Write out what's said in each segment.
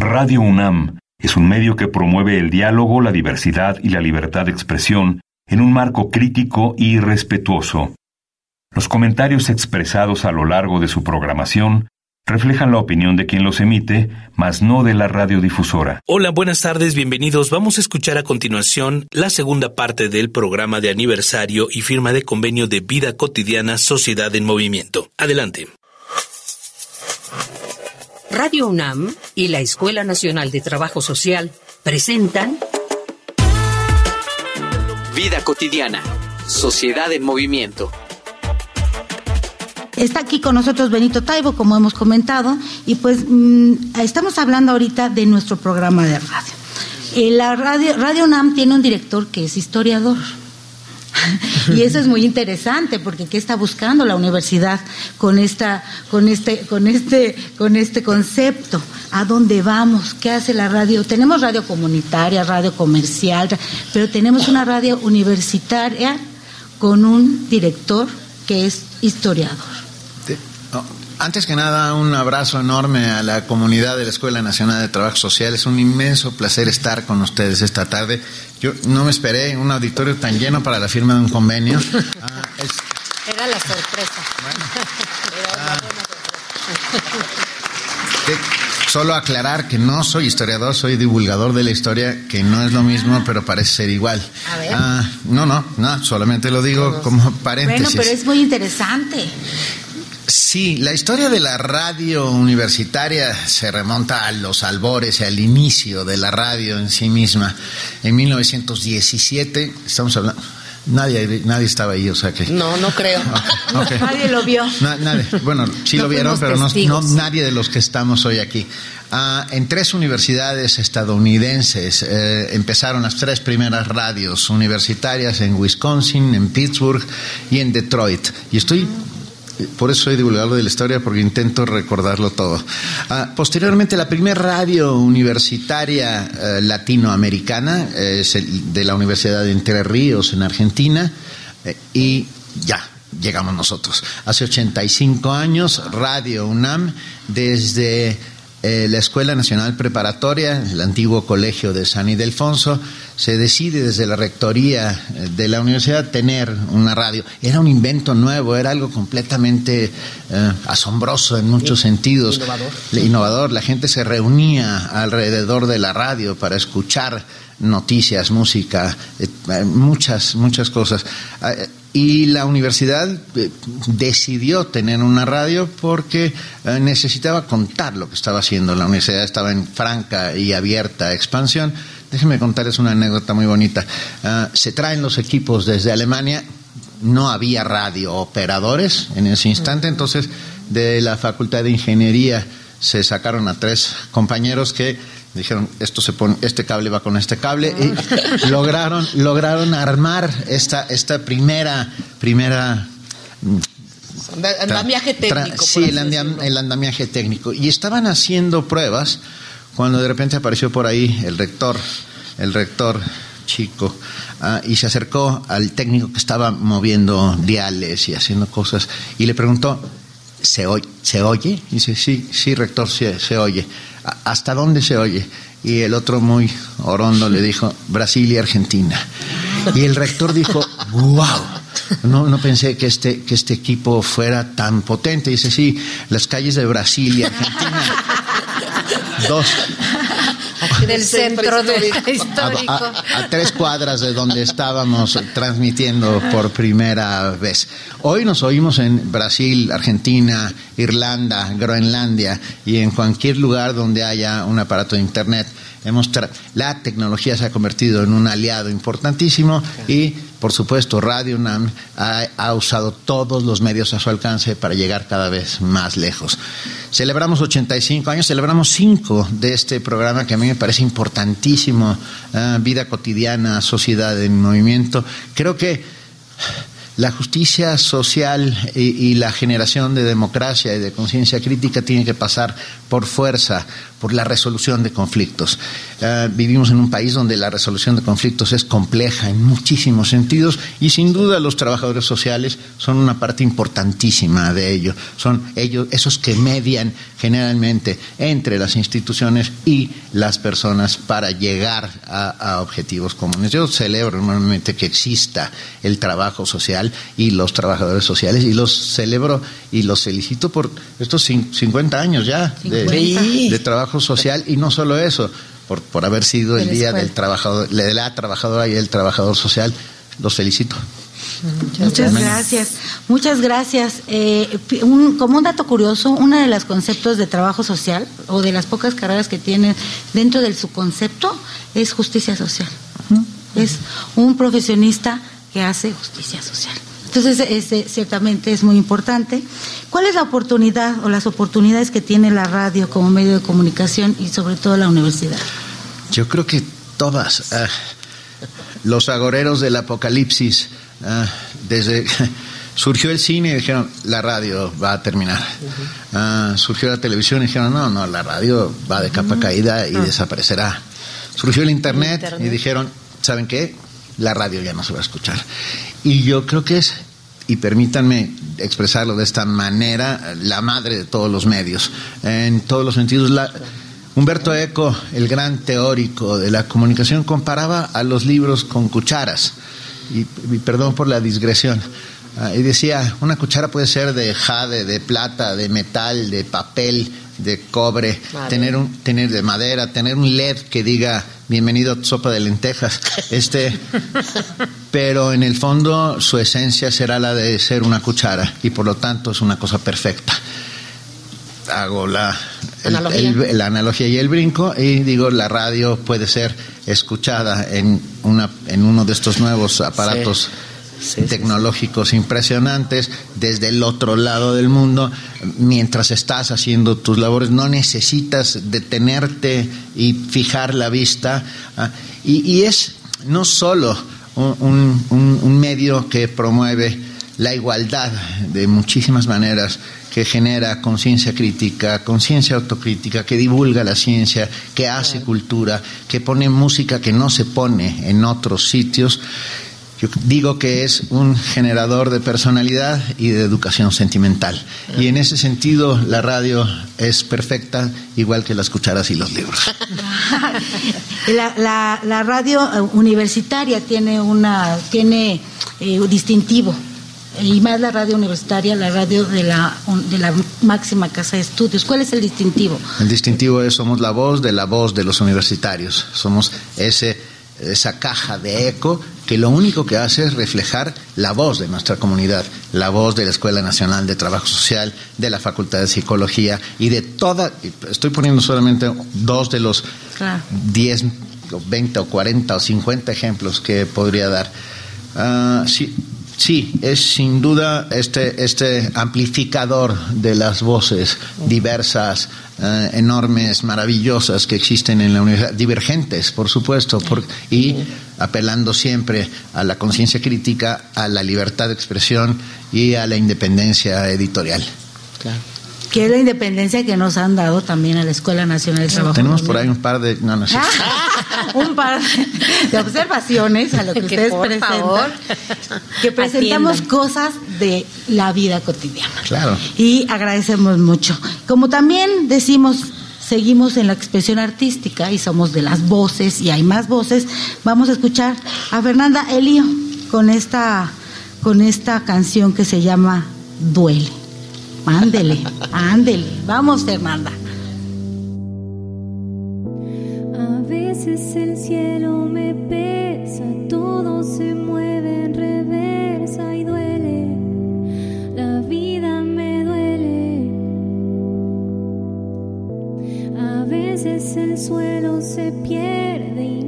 Radio UNAM es un medio que promueve el diálogo, la diversidad y la libertad de expresión en un marco crítico y respetuoso. Los comentarios expresados a lo largo de su programación reflejan la opinión de quien los emite, mas no de la radiodifusora. Hola, buenas tardes, bienvenidos. Vamos a escuchar a continuación la segunda parte del programa de aniversario y firma de convenio de vida cotidiana Sociedad en Movimiento. Adelante. Radio UNAM y la Escuela Nacional de Trabajo Social presentan Vida cotidiana, Sociedad en Movimiento. Está aquí con nosotros Benito Taibo, como hemos comentado, y pues mm, estamos hablando ahorita de nuestro programa de radio. Eh, la radio, radio UNAM tiene un director que es historiador. y eso es muy interesante porque qué está buscando la universidad con esta con este con este con este concepto a dónde vamos qué hace la radio tenemos radio comunitaria radio comercial pero tenemos una radio universitaria con un director que es historiador antes que nada, un abrazo enorme a la comunidad de la Escuela Nacional de Trabajo Social. Es un inmenso placer estar con ustedes esta tarde. Yo no me esperé un auditorio tan lleno para la firma de un convenio. Ah, Era la sorpresa. Ah. solo aclarar que no soy historiador, soy divulgador de la historia, que no es lo mismo, pero parece ser igual. A ver. Ah, no, no, no, solamente lo digo como paréntesis. Bueno, pero es muy interesante. Sí, la historia de la radio universitaria se remonta a los albores, al inicio de la radio en sí misma. En 1917, estamos hablando... Nadie, nadie estaba ahí, o sea que... No, no creo. Okay. Nadie lo vio. Na, nadie. Bueno, sí No lo vieron, pero no, no nadie de los que estamos hoy aquí. Ah, en tres universidades estadounidenses eh, empezaron las tres primeras radios universitarias en Wisconsin, en Pittsburgh y en Detroit. Y estoy por eso soy divulgador de la historia, porque intento recordarlo todo. Ah, posteriormente, la primera radio universitaria eh, latinoamericana eh, es el de la Universidad de Entre Ríos, en Argentina, eh, y ya. Llegamos nosotros. Hace 85 años, Radio UNAM, desde eh, la Escuela Nacional Preparatoria, el antiguo colegio de San Ildefonso, se decide desde la rectoría eh, de la universidad tener una radio. Era un invento nuevo, era algo completamente eh, asombroso en muchos sentidos. Innovador. Innovador. La gente se reunía alrededor de la radio para escuchar noticias, música, eh, muchas, muchas cosas. Y la universidad eh, decidió tener una radio porque eh, necesitaba contar lo que estaba haciendo. La universidad estaba en franca y abierta expansión. Déjenme contarles una anécdota muy bonita. Ah, se traen los equipos desde Alemania. No había radio operadores en ese instante, entonces de la Facultad de Ingeniería se sacaron a tres compañeros que dijeron esto se pone este cable va con este cable y lograron lograron armar esta esta primera primera Anda- Andamiaje técnico. sí, así el, andam- decirlo. el andamiaje técnico. Y estaban haciendo pruebas cuando de repente apareció por ahí el rector, el rector chico, ah, y se acercó al técnico que estaba moviendo diales y haciendo cosas, y le preguntó, ¿se oye? ¿Se oye? Y dice, sí, sí, rector, se, se oye. "¿A- ¿Hasta dónde se oye? Y el otro muy orondo le dijo, Brasil y Argentina. Y el rector dijo, wow. No, no pensé que este, que este equipo fuera tan potente. Dice, sí, las calles de Brasil y Argentina. Dos. Del centro de A, histórico. a- a tres cuadras de donde estábamos transmitiendo por primera vez. Hoy nos oímos en Brasil, Argentina, Irlanda, Groenlandia y en cualquier lugar donde haya un aparato de Internet. Hemos tra- la tecnología se ha convertido en un aliado importantísimo y, por supuesto, Radio UNAM ha, usado todos los medios a su alcance para llegar cada vez más lejos. Celebramos 85 años, celebramos 5 de este programa que a mí me parece importantísimo, ah, vida cotidiana, sociedad en movimiento. Creo que la justicia social y, y la generación de democracia y de conciencia crítica tiene que pasar por fuerza por la resolución de conflictos. Ah, vivimos en un país donde la resolución de conflictos es compleja en muchísimos sentidos y sin duda los trabajadores sociales son una parte importantísima de ello. Son ellos esos que median generalmente entre las instituciones y las personas para llegar a, objetivos comunes. Yo celebro normalmente que exista el trabajo social y los trabajadores sociales y los celebro y los felicito por estos 50 años ya de, de trabajo social y no solo eso, por, por haber sido el día del trabajador, de la trabajadora y el trabajador social. Los felicito. Muchas, gracias. Muchas gracias. Eh, como un dato curioso, uno de los conceptos de trabajo social o de las pocas carreras que tienen dentro de su concepto es justicia social. Es un profesionista que hace justicia social. Entonces, ese ciertamente es muy importante. ¿Cuál es la oportunidad o las oportunidades que tiene la radio como medio de comunicación y sobre todo la universidad? Yo creo que todas. Ah, los agoreros del apocalipsis, ah, desde surgió el cine y dijeron, la radio va a terminar. Ah, surgió la televisión y dijeron, no, no, la radio va de capa caída y desaparecerá. Surgió el internet, y dijeron, ¿saben qué? La radio ya no se va a escuchar. Y yo creo que es, y permítanme expresarlo de esta manera, la madre de todos los medios. En todos los sentidos, la, Humberto Eco, el gran teórico de la comunicación, comparaba a los libros con cucharas. Y, perdón por la digresión. Ah, y decía, una cuchara puede ser de jade, de plata, de metal, de papel, de cobre, tener un, tener de madera, tener un LED que diga bienvenido a sopa de lentejas. Este, pero en el fondo su esencia será la de ser una cuchara y por lo tanto es una cosa perfecta. Hago la, la analogía y el brinco y digo la radio puede ser escuchada en una en uno de estos nuevos aparatos tecnológicos impresionantes desde el otro lado del mundo. Mientras estás haciendo tus labores, no necesitas detenerte y fijar la vista. ¿ah? Y, es no solo un, un medio que promueve la igualdad de muchísimas maneras, que genera conciencia crítica, conciencia autocrítica, que divulga la ciencia, que hace cultura, que pone música que no se pone en otros sitios, yo digo que es un generador de personalidad y de educación sentimental. Y en ese sentido la radio es perfecta, igual que las cucharas y los libros. la, radio eh, universitaria tiene una tiene eh, distintivo y más la radio universitaria, la radio de la, de la máxima casa de estudios. ¿Cuál es el distintivo? El distintivo es somos la voz de la voz de los universitarios. Somos ese esa caja de eco que lo único que hace es reflejar la voz de nuestra comunidad, la voz de la Escuela Nacional de Trabajo Social, de la Facultad de Psicología y de toda, estoy poniendo solamente dos de los 10, 20 o 40 o 50 ejemplos que podría dar. Ah, sí, Sí, es sin duda este, este amplificador de las voces diversas, eh, enormes, maravillosas que existen en la universidad, divergentes, por supuesto, y apelando siempre a la conciencia crítica, a la libertad de expresión y a la independencia editorial. Claro que es la independencia que nos han dado también a la Escuela Nacional de Trabajo. Tenemos por ahí un par de, no, no sé. un par de observaciones a lo que, ustedes presentan, que presentamos cosas de la vida cotidiana. Claro. Y agradecemos mucho. Como también decimos seguimos en la expresión artística y somos de las voces y hay más voces, vamos a escuchar a Fernanda Elio con esta con esta canción que se llama Duele. Ándele, ándele. Vamos, Fernanda. A veces el cielo me pesa, todo se mueve en reversa y duele. La vida me duele. A veces el suelo se pierde y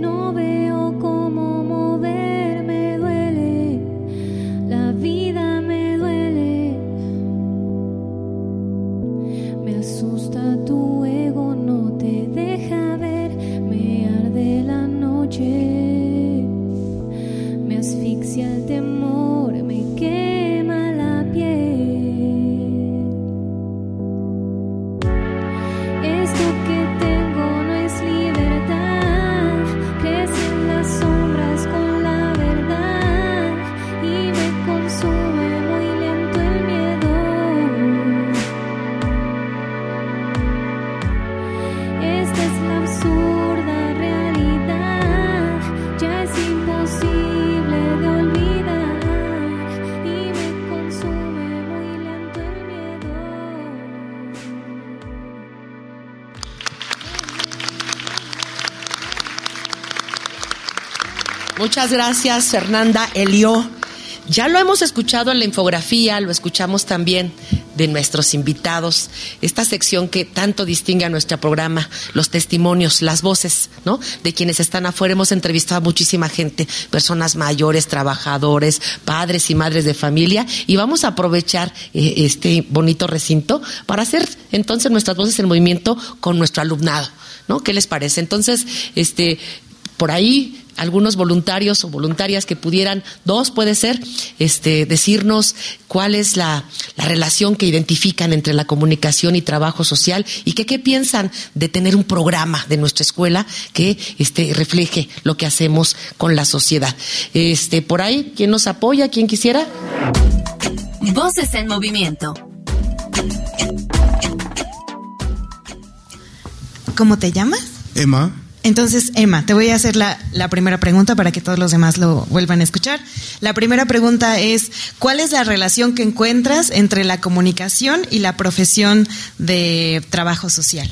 Muchas gracias, Fernanda Elio. Ya lo hemos escuchado en la infografía, lo escuchamos también de nuestros invitados, esta sección que tanto distingue a nuestro programa, los testimonios, las voces, ¿no? De quienes están afuera. Hemos entrevistado a muchísima gente, personas mayores, trabajadores, padres y madres de familia, y vamos a aprovechar eh, este bonito recinto para hacer entonces nuestras voces en movimiento con nuestro alumnado, ¿no? ¿Qué les parece? Entonces, este, por ahí algunos voluntarios o voluntarias que pudieran, dos puede ser, este, decirnos cuál es la, la relación que identifican entre la comunicación y trabajo social y que, qué piensan de tener un programa de nuestra escuela que este, refleje lo que hacemos con la sociedad. Este, por ahí, ¿quién nos apoya? ¿Quién quisiera? Voces en movimiento. ¿Cómo te llamas? Emma. Entonces, Emma, te voy a hacer la, la, primera pregunta para que todos los demás lo vuelvan a escuchar. La primera pregunta es, ¿cuál es la relación que encuentras entre la comunicación y la profesión de trabajo social?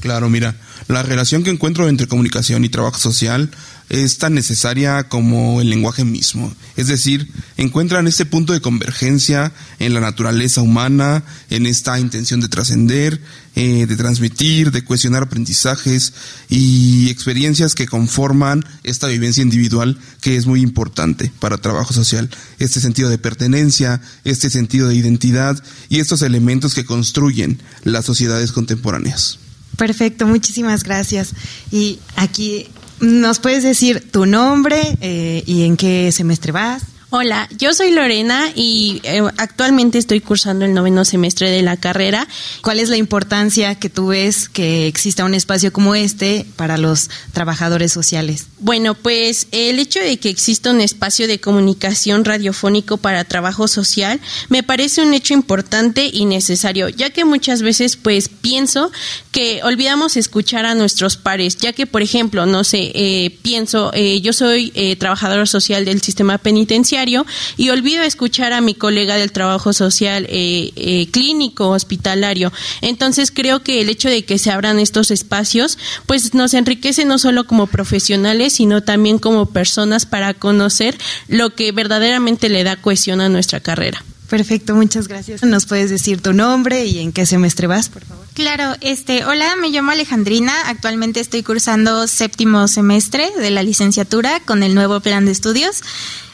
Claro, mira, la relación que encuentro entre comunicación y trabajo social es tan necesaria como el lenguaje mismo. Es decir, encuentran este punto de convergencia en la naturaleza humana, en esta intención de trascender, eh, de transmitir, de cuestionar aprendizajes y experiencias que conforman esta vivencia individual que es muy importante para trabajo social. Este sentido de pertenencia, este sentido de identidad y estos elementos que construyen las sociedades contemporáneas. Perfecto, muchísimas gracias. Y aquí ¿Nos puedes decir tu nombre eh, y en qué semestre vas? Hola, yo soy Lorena y eh, actualmente estoy cursando el noveno semestre de la carrera. ¿Cuál es la importancia que tú ves que exista un espacio como este para los trabajadores sociales? Bueno, pues el hecho de que exista un espacio de comunicación radiofónico para trabajo social me parece un hecho importante y necesario, ya que muchas veces pues pienso que olvidamos escuchar a nuestros pares, ya que por ejemplo, no sé, eh, pienso, eh, yo soy trabajadora social del sistema penitenciario, y olvido escuchar a mi colega del trabajo social eh, eh, clínico, hospitalario. Entonces creo que el hecho de que se abran estos espacios, pues nos enriquece no solo como profesionales, sino también como personas para conocer lo que verdaderamente le da cohesión a nuestra carrera. Perfecto, muchas gracias. ¿Nos puedes decir tu nombre y en qué semestre vas, por favor? Claro, este, hola, me llamo Alejandrina. Actualmente estoy cursando séptimo semestre de la licenciatura con el nuevo plan de estudios.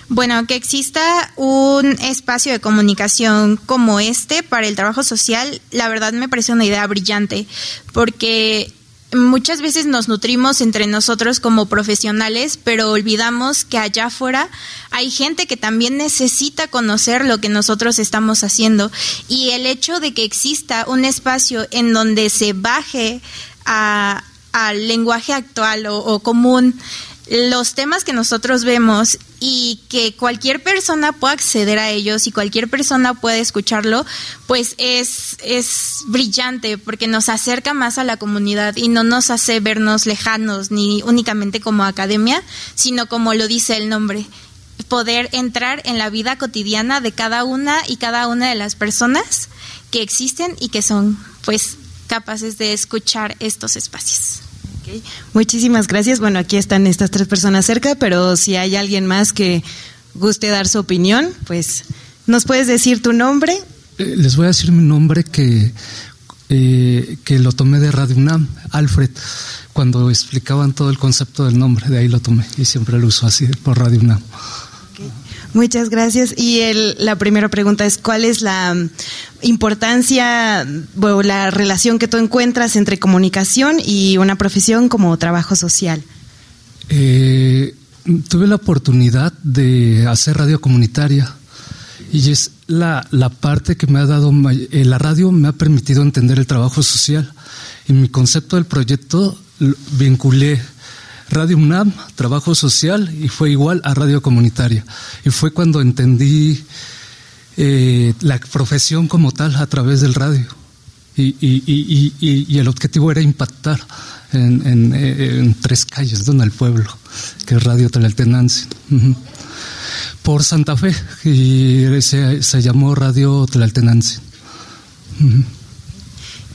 Bueno, que exista un espacio de comunicación como este para el trabajo social, la verdad me parece una idea brillante, porque muchas veces nos nutrimos entre nosotros como profesionales, pero olvidamos que allá afuera hay gente que también necesita conocer lo que nosotros estamos haciendo. Y el hecho de que exista un espacio en donde se baje al lenguaje actual o común, los temas que nosotros vemos y que cualquier persona pueda acceder a ellos y cualquier persona puede escucharlo, pues es, es brillante porque nos acerca más a la comunidad y no nos hace vernos lejanos ni únicamente como academia, sino como lo dice el nombre, poder entrar en la vida cotidiana de cada una y cada una de las personas que existen y que son pues capaces de escuchar estos espacios. Muchísimas gracias. Bueno, aquí están estas tres personas cerca, pero si hay alguien más que guste dar su opinión, pues nos puedes decir tu nombre. Eh, les voy a decir mi nombre que, eh, que lo tomé de Radio UNAM, Alfred, cuando explicaban todo el concepto del nombre, de ahí lo tomé y siempre lo uso así por Radio UNAM. Muchas gracias. Y el, la primera pregunta es, ¿cuál es la importancia o la relación que tú encuentras entre comunicación y una profesión como trabajo social? Eh, tuve la oportunidad de hacer radio comunitaria y es la, la parte que me ha dado, eh, la radio me ha permitido entender el trabajo social. Y mi concepto del proyecto vinculé Radio UNAM, trabajo social, y fue igual a radio comunitaria. Y fue cuando entendí eh, la profesión como tal a través del radio. Y, y, y, el objetivo era impactar en, en, tres calles donde el pueblo, que es Radio Tlaltenancingo. Por Santa Fe, y se, se llamó Radio Tlaltenancingo.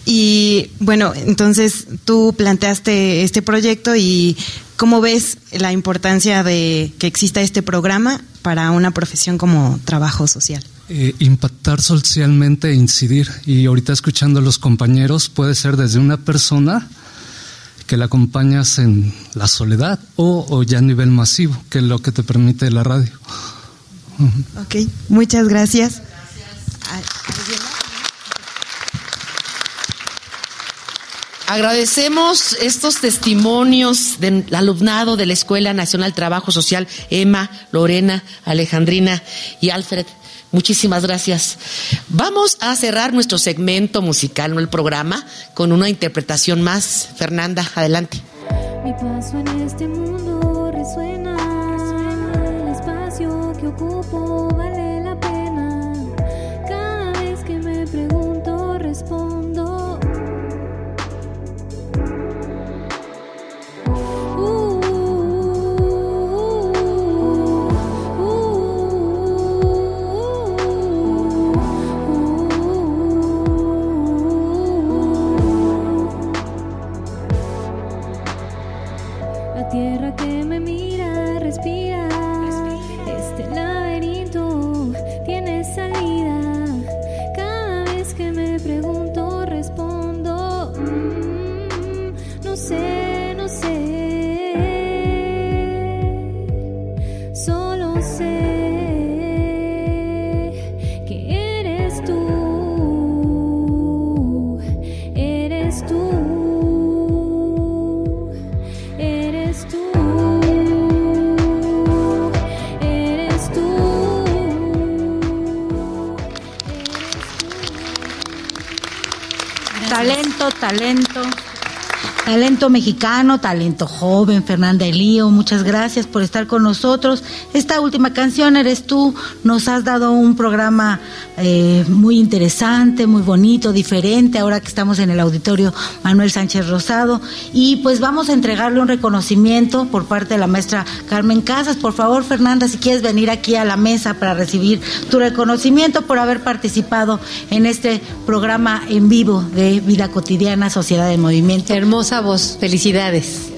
Y bueno, entonces tú planteaste este proyecto y ¿cómo ves la importancia de que exista este programa para una profesión como trabajo social? Eh, impactar socialmente e incidir. Y ahorita escuchando a los compañeros puede ser desde una persona que la acompañas en la soledad o, o ya a nivel masivo, que es lo que te permite la radio. Ok, muchas gracias. Agradecemos estos testimonios del alumnado de la Escuela Nacional Trabajo Social, Emma, Lorena, Alejandrina y Alfred. Muchísimas gracias. Vamos a cerrar nuestro segmento musical, no el programa, con una interpretación más. Fernanda, adelante. Mi paso en este mundo resuena. El espacio que ocupo me pregunto, Mexicano, talento joven, Fernanda Elío, muchas gracias por estar con nosotros. Esta última canción eres tú, nos has dado un programa eh, muy interesante, muy bonito, diferente, ahora que estamos en el auditorio Manuel Sánchez Rosado. Y pues vamos a entregarle un reconocimiento por parte de la maestra Carmen Casas. Por favor, Fernanda, si quieres venir aquí a la mesa para recibir tu reconocimiento por haber participado en este programa en vivo de Vida Cotidiana, Sociedad de Movimiento. Hermosa voz, felicidades.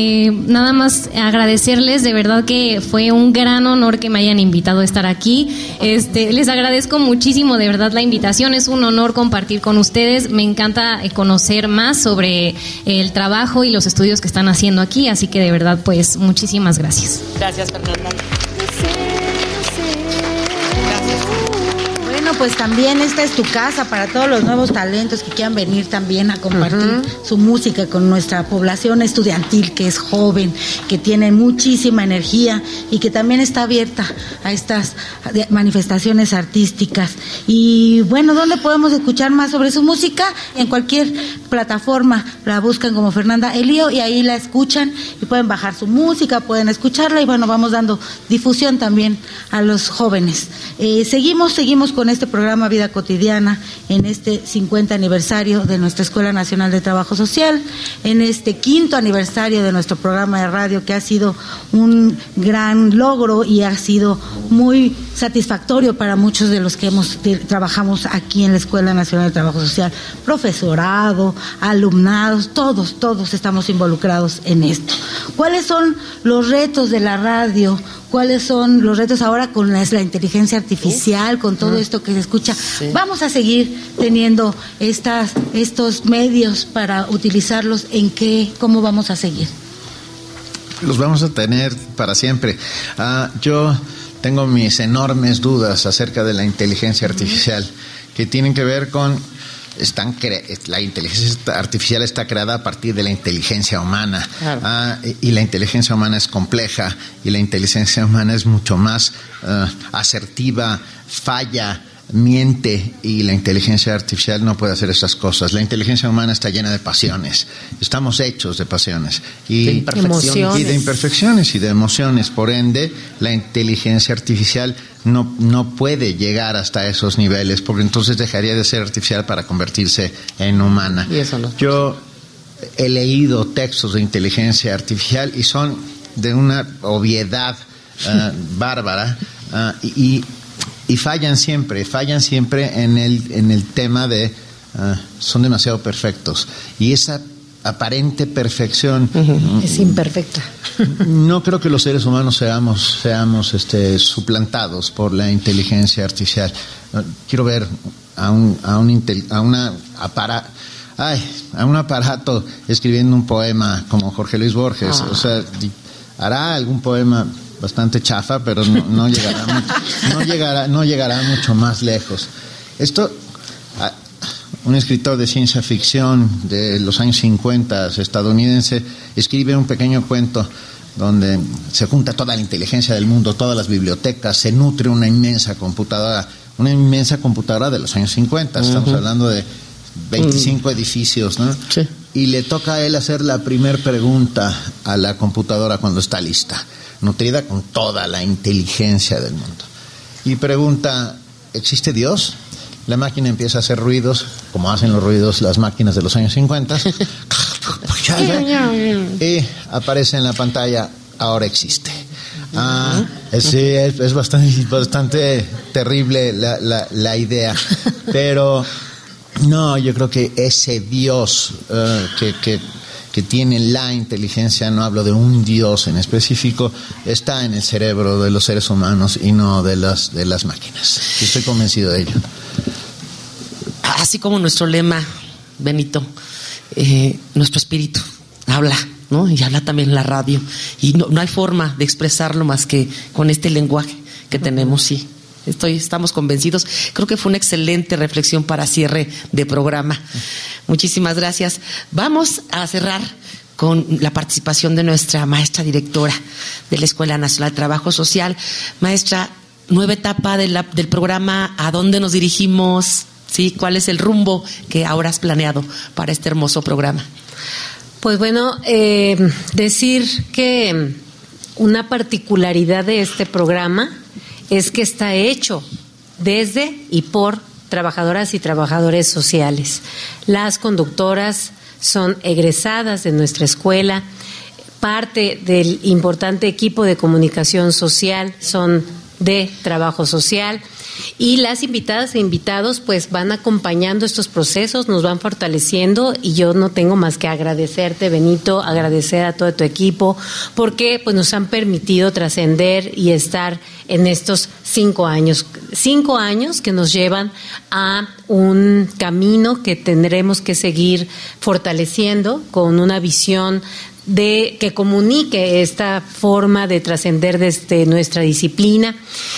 Eh, nada más agradecerles, de verdad que fue un gran honor que me hayan invitado a estar aquí. Este, les agradezco muchísimo, de verdad, la invitación. Es un honor compartir con ustedes. Me encanta eh, conocer más sobre el trabajo y los estudios que están haciendo aquí, así que de verdad, pues muchísimas gracias. Gracias, Fernanda. Pues también esta es tu casa para todos los nuevos talentos que quieran venir también a compartir su música con nuestra población estudiantil que es joven, que tiene muchísima energía y que también está abierta a estas manifestaciones artísticas. Y bueno, ¿dónde podemos escuchar más sobre su música? En cualquier plataforma la buscan como Fernanda Elío y ahí la escuchan y pueden bajar su música, pueden escucharla y bueno, vamos dando difusión también a los jóvenes. Eh, seguimos, seguimos con este programa Vida Cotidiana en este 50 aniversario de nuestra Escuela Nacional de Trabajo Social, en este quinto aniversario de nuestro programa de radio que ha sido un gran logro y ha sido muy satisfactorio para muchos de los que hemos trabajamos aquí en la Escuela Nacional de Trabajo Social, profesorado, alumnados, todos, todos estamos involucrados en esto. ¿Cuáles son los retos de la radio? ¿Cuáles son los retos ahora con la, la inteligencia artificial, con todo esto que se escucha? Vamos a seguir teniendo estas, estos medios para utilizarlos. ¿En qué? ¿Cómo vamos a seguir? Los vamos a tener para siempre. Ah, yo tengo mis enormes dudas acerca de la inteligencia artificial que tienen que ver con están la inteligencia artificial está creada a partir de la inteligencia humana. Ah, y y la inteligencia humana es compleja y la inteligencia humana es mucho más ah, asertiva, falla, miente y la inteligencia artificial no puede hacer esas cosas. La inteligencia humana está llena de pasiones. Estamos hechos de pasiones y De imperfecciones. y de imperfecciones y de emociones. Por ende, la inteligencia artificial no, no puede llegar hasta esos niveles porque entonces dejaría de ser artificial para convertirse en humana. Y eso no. Yo he leído textos de inteligencia artificial y son de una obviedad ah, bárbara ah, y, y y fallan siempre, fallan siempre en el, en el tema de ah, son demasiado perfectos. Y esa aparente perfección Es imperfecta. no creo que los seres humanos seamos, seamos este, suplantados por la inteligencia artificial. Ah, Quiero ver a un, a un, intel- a una apara- ay, a un aparato escribiendo un poema como Jorge Luis Borges. Ah. O sea, hará algún poema bastante chafa, pero no, no llegará, mucho, no, llegará, no llegará mucho más lejos. Esto, un escritor de ciencia ficción de los años 50 estadounidense escribe un pequeño cuento donde se junta toda la inteligencia del mundo, todas las bibliotecas, se nutre una inmensa computadora, una inmensa computadora de los años 50, estamos hablando de 25 edificios, ¿no? Y le toca a él hacer la primer pregunta a la computadora cuando está lista, nutrida con toda la inteligencia del mundo. Y pregunta, ¿existe Dios? La máquina empieza a hacer ruidos, como hacen los ruidos las máquinas de los años 50. y aparece en la pantalla, ahora existe. Ah, sí, es, es bastante, bastante terrible la, la- la idea, pero no, yo creo que ese Dios eh, que, que- que tiene la inteligencia, no hablo de un Dios en específico, está en el cerebro de los seres humanos y no de las, de las máquinas. Estoy convencido de ello. Así como nuestro lema, Benito, eh, nuestro espíritu habla, ¿no? Y habla también la radio. Y no, no hay forma de expresarlo más que con este lenguaje que tenemos, sí. Estoy, estamos convencidos. Creo que fue una excelente reflexión para cierre de programa. Muchísimas gracias. Vamos a cerrar con la participación de nuestra maestra directora de la Escuela Nacional de Trabajo Social. Maestra, nueva etapa del programa, ¿a dónde nos dirigimos? ¿Sí? ¿Cuál es el rumbo que ahora has planeado para este hermoso programa? Pues bueno, eh, decir que una particularidad de este programa es que está hecho desde y por trabajadoras y trabajadores sociales. Las conductoras son egresadas de nuestra escuela, parte del importante equipo de comunicación social son de trabajo social y las invitadas e invitados pues van acompañando estos procesos, nos van fortaleciendo y yo no tengo más que agradecerte Benito, agradecer a todo tu equipo porque pues nos han permitido trascender y estar en estos cinco años, cinco años que nos llevan a un camino que tendremos que seguir fortaleciendo con una visión de que comunique esta forma de trascender desde nuestra disciplina.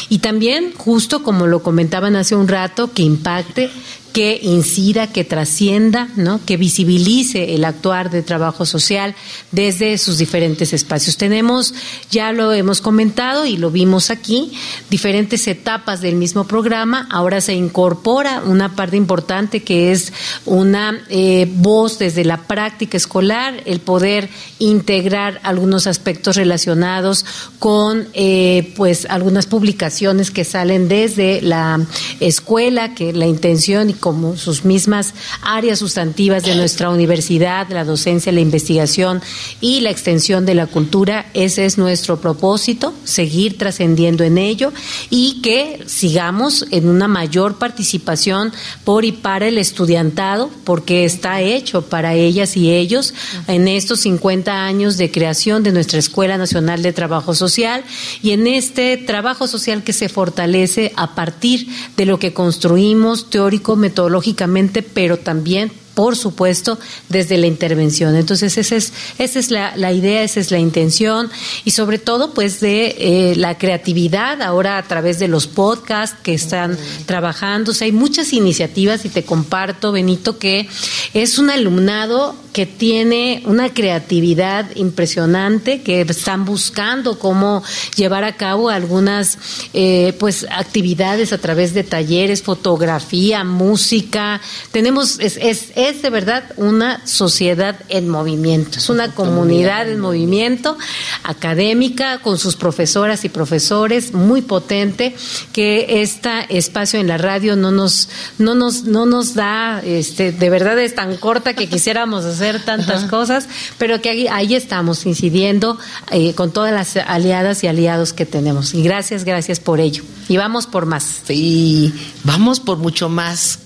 Y también justo como lo comentaban hace un rato que impacte que incida, que trascienda, ¿no? que visibilice el actuar de trabajo social desde sus diferentes espacios. Tenemos, ya lo hemos comentado y lo vimos aquí, diferentes etapas del mismo programa. Ahora se incorpora una parte importante que es una eh, voz desde la práctica escolar, el poder integrar algunos aspectos relacionados con eh, pues algunas publicaciones que salen desde la escuela, que la intención y como sus mismas áreas sustantivas de nuestra universidad, la docencia, la investigación y la extensión de la cultura, ese es nuestro propósito, seguir trascendiendo en ello y que sigamos en una mayor participación por y para el estudiantado, porque está hecho para ellas y ellos en estos 50 años de creación de nuestra Escuela Nacional de Trabajo Social y en este trabajo social que se fortalece a partir de lo que construimos teórico, metodológicamente, pero también por supuesto, desde la intervención. Entonces, esa es, esa es la, la idea, esa es la intención y sobre todo, pues, de eh, la creatividad ahora a través de los podcasts que están trabajando. Hay muchas iniciativas y te comparto, Benito, que es un alumnado que tiene una creatividad impresionante, que están buscando cómo llevar a cabo algunas eh, pues actividades a través de talleres, fotografía, música. Tenemos, es de verdad una sociedad en movimiento, es una comunidad en movimiento académica con sus profesoras y profesores muy potente que este espacio en la radio no nos no nos no nos da este de verdad es tan corta que quisiéramos hacer tantas cosas, pero que ahí, ahí estamos incidiendo eh, con todas las aliadas y aliados que tenemos. Y gracias, gracias por ello. Y vamos por más. Sí, vamos por mucho más.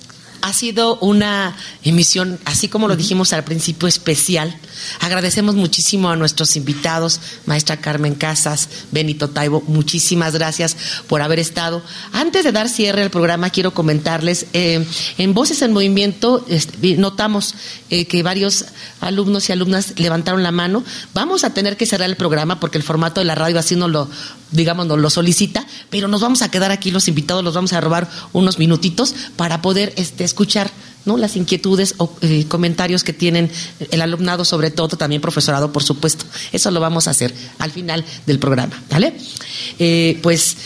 Ha sido una emisión, así como lo dijimos al principio, especial. Agradecemos muchísimo a nuestros invitados, maestra Carmen Casas, Benito Taibo, muchísimas gracias por haber estado. Antes de dar cierre al programa, quiero comentarles, eh, en Voces en Movimiento este, notamos eh, que varios alumnos y alumnas levantaron la mano. Vamos a tener que cerrar el programa porque el formato de la radio así nos lo, digamos, nos lo solicita, pero nos vamos a quedar aquí los invitados, los vamos a robar unos minutitos para poder este, escuchar ¿no? las inquietudes o eh, comentarios que tienen el alumnado, sobre todo también profesorado, por supuesto. Eso lo vamos a hacer al final del programa, ¿vale? Eh, pues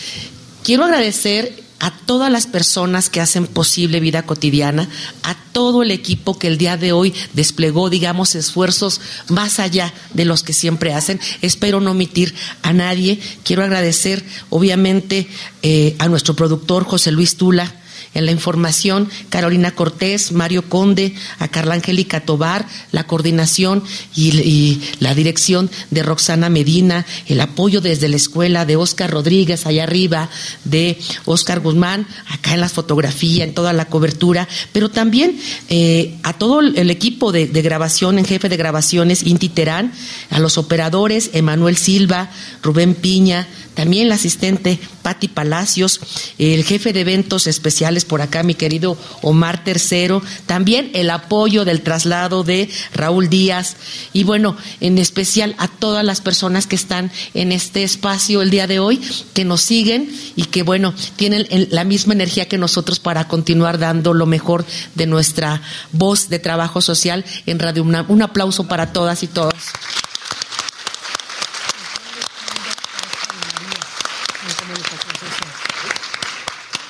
quiero agradecer a todas las personas que hacen posible vida cotidiana, a todo el equipo que el día de hoy desplegó, digamos, esfuerzos más allá de los que siempre hacen. Espero no omitir a nadie. Quiero agradecer, obviamente, eh, a nuestro productor José Luis Tula, en la información, Carolina Cortés, Mario Conde, a Carla Angélica Tobar, la coordinación y, la dirección de Roxana Medina, el apoyo desde la escuela de Oscar Rodríguez allá arriba, de Oscar Guzmán, acá en la fotografía, en toda la cobertura, pero también eh, a todo el equipo de, de, grabación, en jefe de grabaciones, Inti Terán, a los operadores, Emanuel Silva, Rubén Piña, también la asistente Patti Palacios, el jefe de eventos especiales por acá, mi querido Omar Tercero, también el apoyo del traslado de Raúl Díaz y bueno, en especial a todas las personas que están en este espacio el día de hoy, que nos siguen y que bueno, tienen la misma energía que nosotros para continuar dando lo mejor de nuestra voz de trabajo social en Radio UNAM. Un aplauso para todas y todos.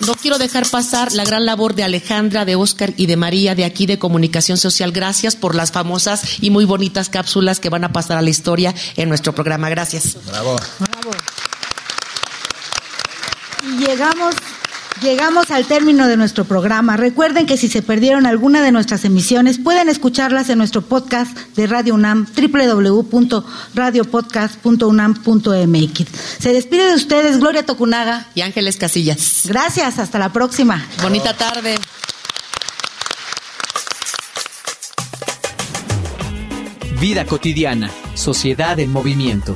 No quiero dejar pasar la gran labor de Alejandra, de Oscar y de María de aquí de Comunicación Social. Gracias por las famosas y muy bonitas cápsulas que van a pasar a la historia en nuestro programa. Gracias. Bravo. Bravo. Y llegamos Llegamos al término de nuestro programa. Recuerden que si se perdieron alguna de nuestras emisiones, pueden escucharlas en nuestro podcast de Radio UNAM, www.radiopodcast.unam.mx. Se despide de ustedes Gloria Tocunaga y Ángeles Casillas. Gracias, hasta la próxima. Bonita tarde. Vida cotidiana, sociedad en movimiento.